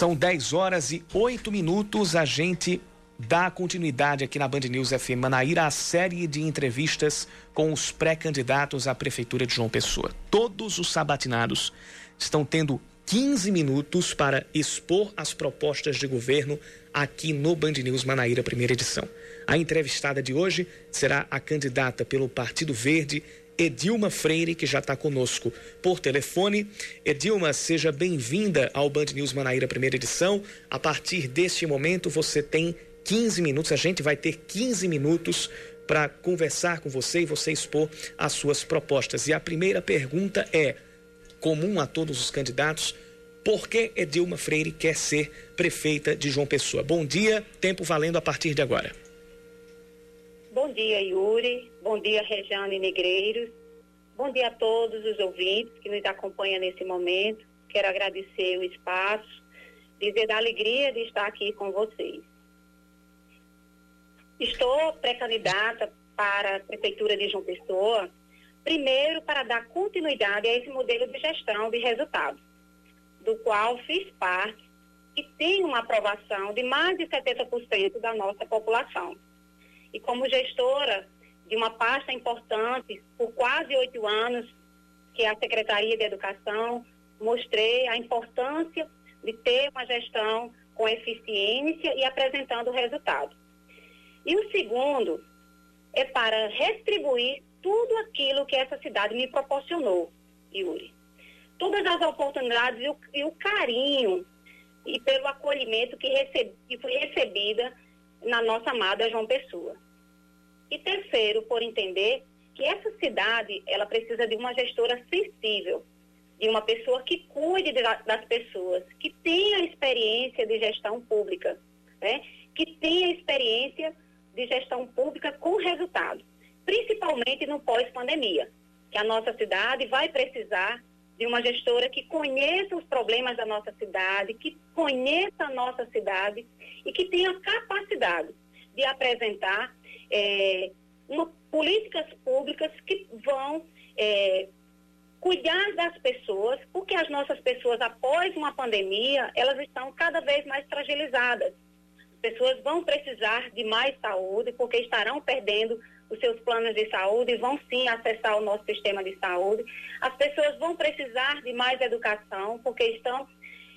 São 10 horas e 8 minutos. A gente dá continuidade aqui na Band News FM Manaíra à série de entrevistas com os pré-candidatos à Prefeitura de João Pessoa. Todos os sabatinados estão tendo 15 minutos para expor as propostas de governo aqui no Band News Manaíra, primeira edição. A entrevistada de hoje será a candidata pelo Partido Verde, Edilma Freire, que já está conosco por telefone. Edilma, seja bem-vinda ao Band News Manaíra, primeira edição. A partir deste momento, você tem 15 minutos, a gente vai ter 15 minutos para conversar com você e você expor as suas propostas. E a primeira pergunta é, comum a todos os candidatos, por que Edilma Freire quer ser prefeita de João Pessoa? Bom dia, tempo valendo a partir de agora. Bom dia, Yuri. Bom dia, Rejane Negreiros. Bom dia a todos os ouvintes que nos acompanham nesse momento. Quero agradecer o espaço, dizer da alegria de estar aqui com vocês. Estou pré-candidata para a Prefeitura de João Pessoa, primeiro para dar continuidade a esse modelo de gestão de resultados, do qual fiz parte e tem uma aprovação de mais de 70% da nossa população. E como gestora de uma pasta importante por quase oito anos, que é a Secretaria de Educação, mostrei a importância de ter uma gestão com eficiência e apresentando resultados. E o segundo é para retribuir tudo aquilo que essa cidade me proporcionou, Yuri. Todas as oportunidades e o, e o carinho e pelo acolhimento que, recebi, que foi recebida na nossa amada João Pessoa. E terceiro, por entender que essa cidade, ela precisa de uma gestora sensível, de uma pessoa que cuide de, das pessoas, que tenha experiência de gestão pública, né? que tenha experiência de gestão pública com resultado, principalmente no pós-pandemia, que a nossa cidade vai precisar de uma gestora que conheça os problemas da nossa cidade, que conheça a nossa cidade e que tenha capacidade de apresentar é, uma, políticas públicas que vão é, cuidar das pessoas, porque as nossas pessoas, após uma pandemia, elas estão cada vez mais fragilizadas. Pessoas vão precisar de mais saúde, porque estarão perdendo os seus planos de saúde vão sim acessar o nosso sistema de saúde. As pessoas vão precisar de mais educação, porque estão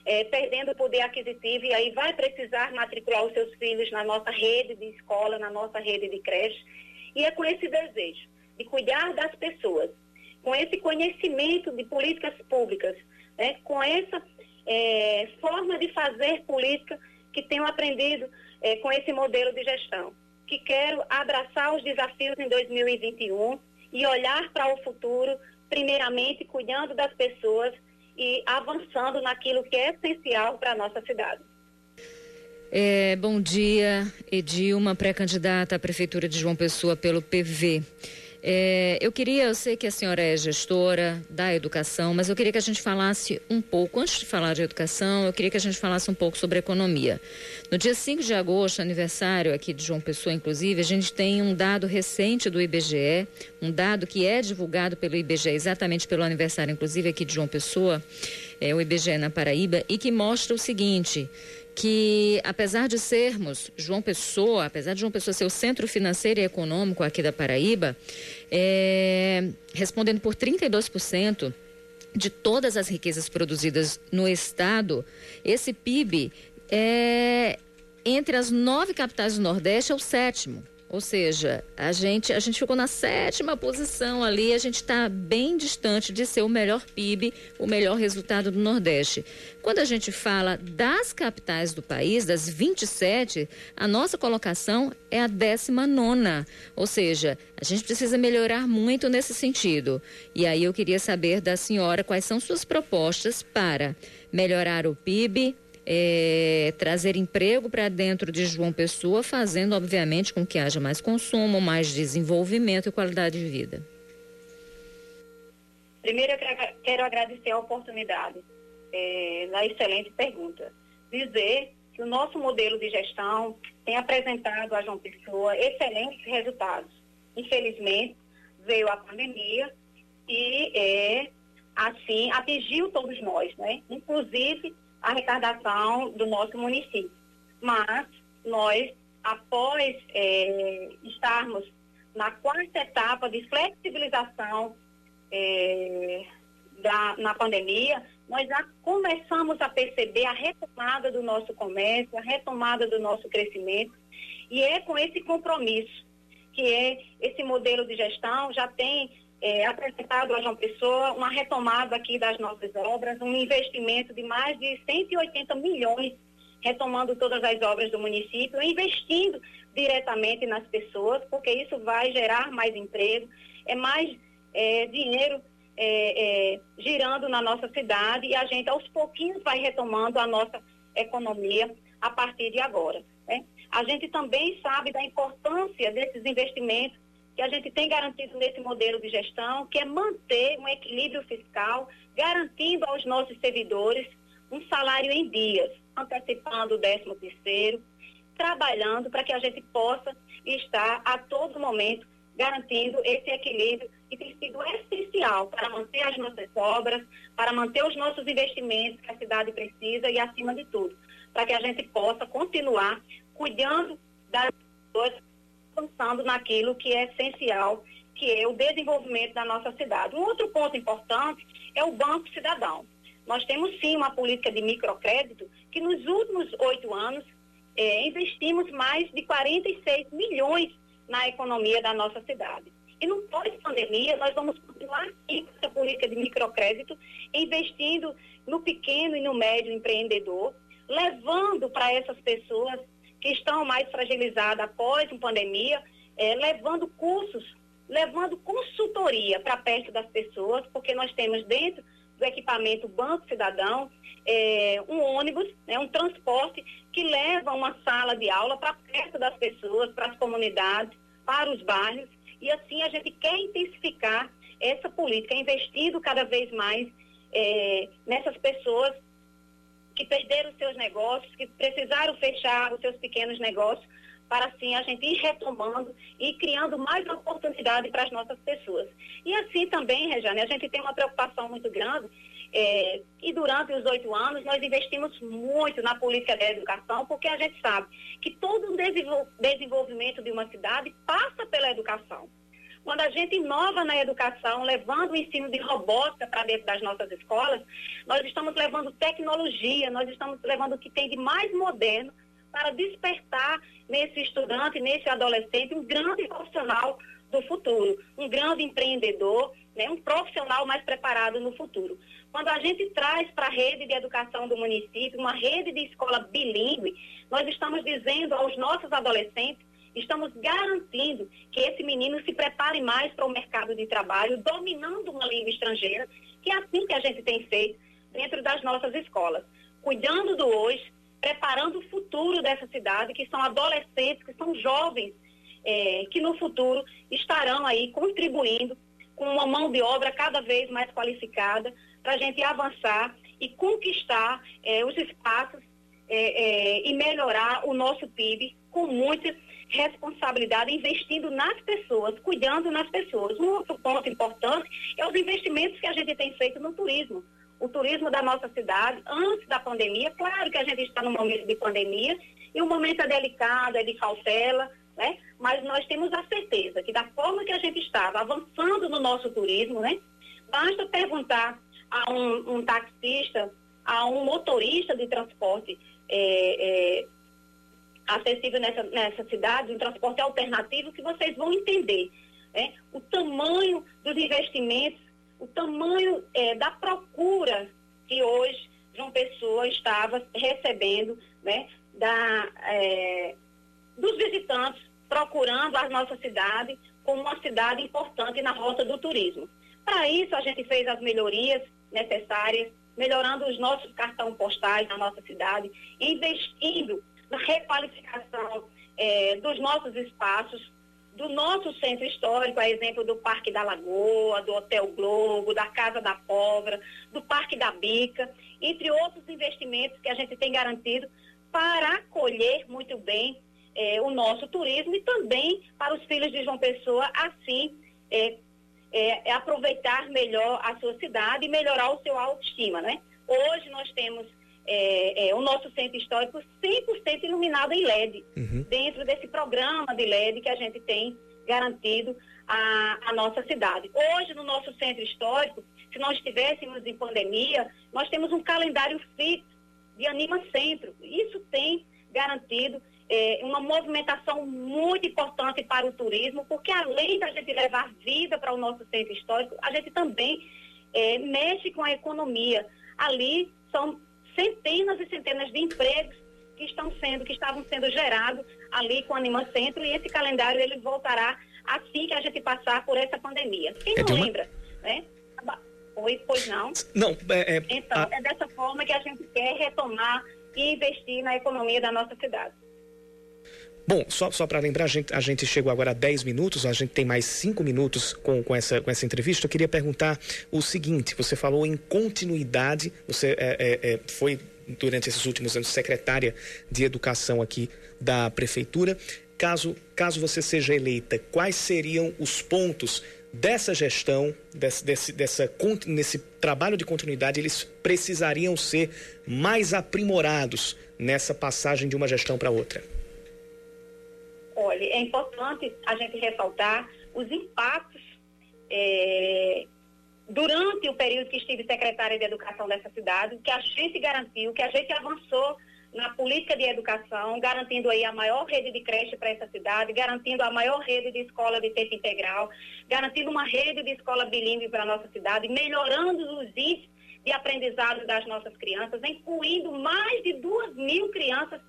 é, perdendo o poder aquisitivo e aí vai precisar matricular os seus filhos na nossa rede de escola, na nossa rede de creche. E é com esse desejo de cuidar das pessoas, com esse conhecimento de políticas públicas, né, com essa é, forma de fazer política que tenho aprendido é, com esse modelo de gestão, que quero abraçar os desafios em 2021 e olhar para o futuro, primeiramente cuidando das pessoas e avançando naquilo que é essencial para a nossa cidade. É, bom dia, Edilma, pré-candidata à Prefeitura de João Pessoa pelo PV. É, eu queria, eu sei que a senhora é gestora da educação, mas eu queria que a gente falasse um pouco, antes de falar de educação, eu queria que a gente falasse um pouco sobre economia. No dia 5 de agosto, aniversário aqui de João Pessoa, inclusive, a gente tem um dado recente do IBGE, um dado que é divulgado pelo IBGE exatamente pelo aniversário, inclusive aqui de João Pessoa, é o IBGE na Paraíba, e que mostra o seguinte que apesar de sermos João Pessoa, apesar de João Pessoa ser o centro financeiro e econômico aqui da Paraíba, é, respondendo por 32% de todas as riquezas produzidas no estado, esse PIB é entre as nove capitais do Nordeste é o sétimo. Ou seja, a gente, a gente ficou na sétima posição ali, a gente está bem distante de ser o melhor PIB, o melhor resultado do Nordeste. Quando a gente fala das capitais do país, das 27, a nossa colocação é a 19. Ou seja, a gente precisa melhorar muito nesse sentido. E aí eu queria saber da senhora quais são suas propostas para melhorar o PIB, é, trazer emprego para dentro de João Pessoa, fazendo, obviamente, com que haja mais consumo, mais desenvolvimento e qualidade de vida? Primeiro, eu quero agradecer a oportunidade é, na excelente pergunta. Dizer que o nosso modelo de gestão tem apresentado a João Pessoa excelentes resultados. Infelizmente, veio a pandemia e, é, assim, atingiu todos nós, né? Inclusive arrecadação do nosso município. Mas nós, após é, estarmos na quarta etapa de flexibilização é, da, na pandemia, nós já começamos a perceber a retomada do nosso comércio, a retomada do nosso crescimento, e é com esse compromisso que é esse modelo de gestão já tem é, apresentado a João Pessoa uma retomada aqui das nossas obras, um investimento de mais de 180 milhões, retomando todas as obras do município, investindo diretamente nas pessoas, porque isso vai gerar mais emprego, é mais é, dinheiro é, é, girando na nossa cidade e a gente aos pouquinhos vai retomando a nossa economia a partir de agora. Né? A gente também sabe da importância desses investimentos que a gente tem garantido nesse modelo de gestão, que é manter um equilíbrio fiscal, garantindo aos nossos servidores um salário em dias, antecipando o décimo terceiro, trabalhando para que a gente possa estar a todo momento garantindo esse equilíbrio que tem sido essencial para manter as nossas obras, para manter os nossos investimentos que a cidade precisa e, acima de tudo, para que a gente possa continuar cuidando das pessoas, pensando naquilo que é essencial, que é o desenvolvimento da nossa cidade. Um outro ponto importante é o Banco Cidadão. Nós temos sim uma política de microcrédito que nos últimos oito anos é, investimos mais de 46 milhões na economia da nossa cidade. E no pós-pandemia, nós vamos continuar com essa política de microcrédito, investindo no pequeno e no médio empreendedor, levando para essas pessoas que estão mais fragilizadas após a pandemia, é, levando cursos, levando consultoria para perto das pessoas, porque nós temos dentro do equipamento Banco Cidadão é, um ônibus, né, um transporte que leva uma sala de aula para perto das pessoas, para as comunidades, para os bairros, e assim a gente quer intensificar essa política, investindo cada vez mais é, nessas pessoas que perderam seus negócios, que precisaram fechar os seus pequenos negócios, para assim a gente ir retomando e criando mais oportunidade para as nossas pessoas. E assim também, Rejane, a gente tem uma preocupação muito grande é, e durante os oito anos nós investimos muito na política da educação, porque a gente sabe que todo o desenvolvimento de uma cidade passa pela educação. Quando a gente inova na educação, levando o ensino de robótica para dentro das nossas escolas, nós estamos levando tecnologia, nós estamos levando o que tem de mais moderno para despertar nesse estudante, nesse adolescente, um grande profissional do futuro, um grande empreendedor, né, um profissional mais preparado no futuro. Quando a gente traz para a rede de educação do município uma rede de escola bilíngue, nós estamos dizendo aos nossos adolescentes, estamos garantindo que esse menino se prepare mais para o mercado de trabalho, dominando uma língua estrangeira, que é assim que a gente tem feito dentro das nossas escolas, cuidando do hoje, preparando o futuro dessa cidade, que são adolescentes, que são jovens, é, que no futuro estarão aí contribuindo com uma mão de obra cada vez mais qualificada para a gente avançar e conquistar é, os espaços é, é, e melhorar o nosso PIB com muita responsabilidade, investindo nas pessoas, cuidando nas pessoas. Um outro ponto importante é os investimentos que a gente tem feito no turismo. O turismo da nossa cidade, antes da pandemia, claro que a gente está num momento de pandemia, e o momento é delicado, é de cautela, né? Mas nós temos a certeza que da forma que a gente estava avançando no nosso turismo, né? Basta perguntar a um, um taxista, a um motorista de transporte é, é, acessível nessa, nessa cidade, um transporte alternativo, que vocês vão entender né? o tamanho dos investimentos, o tamanho é, da procura que hoje João Pessoa estava recebendo né? da, é, dos visitantes procurando a nossa cidade como uma cidade importante na rota do turismo. Para isso, a gente fez as melhorias necessárias, melhorando os nossos cartões postais na nossa cidade, investindo na requalificação é, dos nossos espaços, do nosso centro histórico, a exemplo do Parque da Lagoa, do Hotel Globo, da Casa da Pobra, do Parque da Bica, entre outros investimentos que a gente tem garantido para acolher muito bem é, o nosso turismo e também para os filhos de João Pessoa, assim é, é, é, aproveitar melhor a sua cidade e melhorar o seu autoestima, né? Hoje nós temos é, é, o nosso centro histórico 100% iluminado em LED, uhum. dentro desse programa de LED que a gente tem garantido à, à nossa cidade. Hoje, no nosso centro histórico, se nós estivéssemos em pandemia, nós temos um calendário fixo de Anima Centro. Isso tem garantido é, uma movimentação muito importante para o turismo, porque além da gente levar vida para o nosso centro histórico, a gente também é, mexe com a economia. Ali são centenas e centenas de empregos que estão sendo, que estavam sendo gerados ali com o Anima Centro e esse calendário ele voltará assim que a gente passar por essa pandemia. Quem é não uma... lembra, né? Oi, pois não? Não, é, é, então, a... é dessa forma que a gente quer retomar e investir na economia da nossa cidade. Bom, só, só para lembrar, a gente, a gente chegou agora a 10 minutos, a gente tem mais 5 minutos com, com, essa, com essa entrevista. Eu queria perguntar o seguinte: você falou em continuidade, você é, é, é, foi durante esses últimos anos secretária de educação aqui da prefeitura. Caso, caso você seja eleita, quais seriam os pontos dessa gestão, desse, desse, dessa, nesse trabalho de continuidade, eles precisariam ser mais aprimorados nessa passagem de uma gestão para outra? Olha, é importante a gente ressaltar os impactos é, durante o período que estive secretária de Educação dessa cidade, que a gente garantiu, que a gente avançou na política de educação, garantindo aí a maior rede de creche para essa cidade, garantindo a maior rede de escola de tempo integral, garantindo uma rede de escola bilíngue para a nossa cidade, melhorando os índices de aprendizado das nossas crianças, incluindo mais de duas mil crianças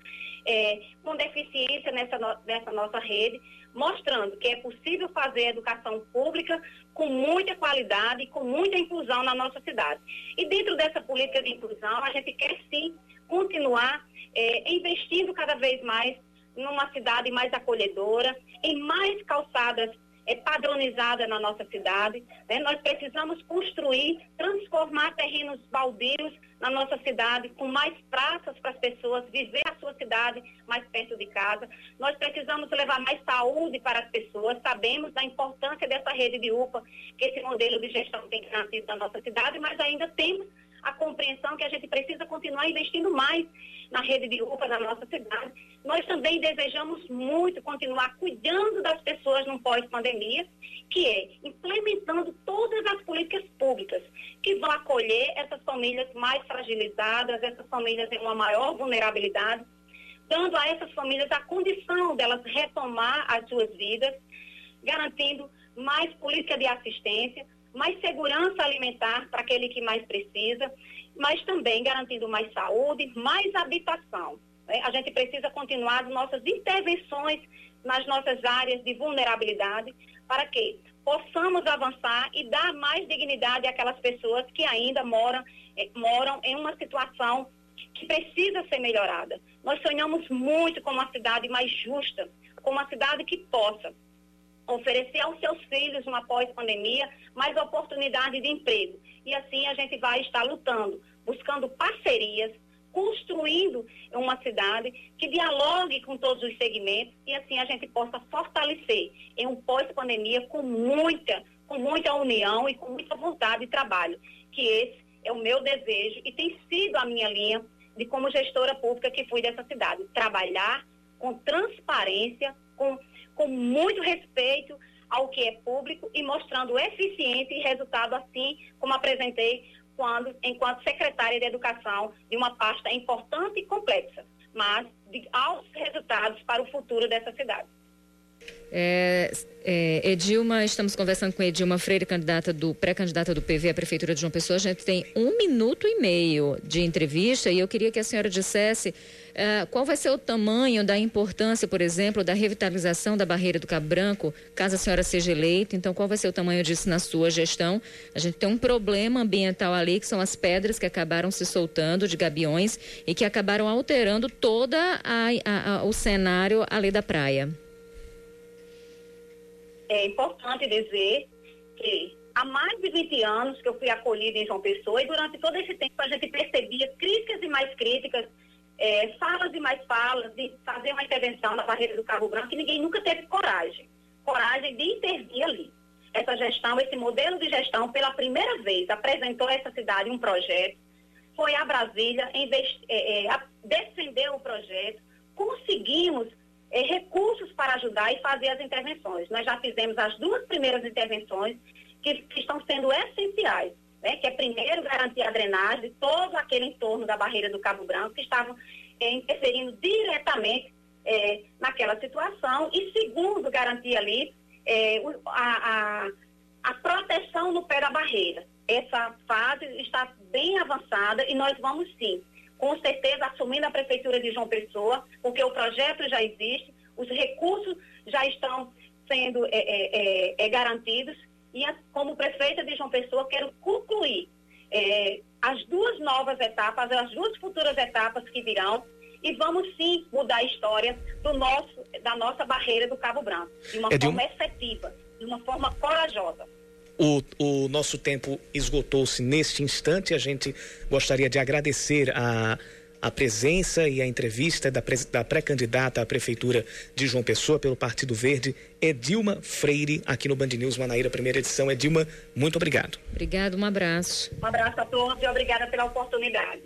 é, com deficiência nessa, no, nessa nossa rede, mostrando que é possível fazer educação pública com muita qualidade e com muita inclusão na nossa cidade. E dentro dessa política de inclusão, a gente quer sim continuar é, investindo cada vez mais numa cidade mais acolhedora, em mais calçadas é, padronizada na nossa cidade. Né? Nós precisamos construir, transformar terrenos baldios na nossa cidade, com mais praças para as pessoas viver a sua cidade mais perto de casa. Nós precisamos levar mais saúde para as pessoas. Sabemos da importância dessa rede de UPA, que esse modelo de gestão tem garantido na nossa cidade, mas ainda temos a compreensão que a gente precisa continuar investindo mais na rede de UPA da nossa cidade. Nós também desejamos muito continuar cuidando das pessoas no pós-pandemia, que é implementando todas as políticas públicas que vão acolher essas famílias mais fragilizadas, essas famílias em uma maior vulnerabilidade, dando a essas famílias a condição delas retomar as suas vidas, garantindo mais política de assistência, mais segurança alimentar para aquele que mais precisa, mas também garantindo mais saúde, mais habitação. Né? A gente precisa continuar nossas intervenções nas nossas áreas de vulnerabilidade para que possamos avançar e dar mais dignidade àquelas pessoas que ainda moram, eh, moram em uma situação que precisa ser melhorada. Nós sonhamos muito com uma cidade mais justa, com uma cidade que possa oferecer aos seus filhos, uma pós-pandemia, mais oportunidade de emprego. E assim a gente vai estar lutando, buscando parcerias, construindo uma cidade que dialogue com todos os segmentos e assim a gente possa fortalecer em um pós-pandemia com muita, com muita união e com muita vontade de trabalho. Que esse é o meu desejo e tem sido a minha linha de como gestora pública que fui dessa cidade. Trabalhar com transparência, com com muito respeito ao que é público e mostrando eficiência e resultado assim como apresentei quando, enquanto secretária de Educação de uma pasta importante e complexa, mas de altos resultados para o futuro dessa cidade. É, é, Edilma, estamos conversando com Edilma Freire, candidata do pré-candidata do PV à Prefeitura de João Pessoa. A gente tem um minuto e meio de entrevista e eu queria que a senhora dissesse uh, qual vai ser o tamanho da importância, por exemplo, da revitalização da barreira do Cabo Branco, caso a senhora seja eleita. Então, qual vai ser o tamanho disso na sua gestão? A gente tem um problema ambiental ali, que são as pedras que acabaram se soltando de gabiões e que acabaram alterando todo o cenário ali da praia é importante dizer que há mais de 20 anos que eu fui acolhida em João Pessoa e durante todo esse tempo a gente percebia críticas e mais críticas, é, falas e mais falas, de fazer uma intervenção na barreira do Cabo Branco e ninguém nunca teve coragem, coragem de intervir ali. Essa gestão, esse modelo de gestão, pela primeira vez, apresentou a essa cidade um projeto foi a Brasília, é, é, defender o projeto, conseguimos recursos para ajudar e fazer as intervenções. Nós já fizemos as duas primeiras intervenções que, que estão sendo essenciais, né? que é primeiro garantir a drenagem de todo aquele entorno da barreira do Cabo Branco que estavam é, interferindo diretamente é, naquela situação e segundo garantir ali é, a, a, a proteção no pé da barreira. Essa fase está bem avançada e nós vamos sim, com certeza, assumindo a Prefeitura de João Pessoa, porque o projeto já existe, os recursos já estão sendo é, é, é, é garantidos e como prefeita de João Pessoa quero concluir é, as duas novas etapas, as duas futuras etapas que virão e vamos sim mudar a história do nosso, da nossa barreira do Cabo Branco, de uma forma efetiva, de uma forma corajosa. O, o nosso tempo esgotou-se neste instante. A gente gostaria de agradecer a, a presença e a entrevista da, da pré-candidata à Prefeitura de João Pessoa pelo Partido Verde, Edilma Freire, aqui no Band News Manaíra, primeira edição. Edilma, muito obrigado. Obrigado, um abraço. Um abraço a todos e obrigada pela oportunidade.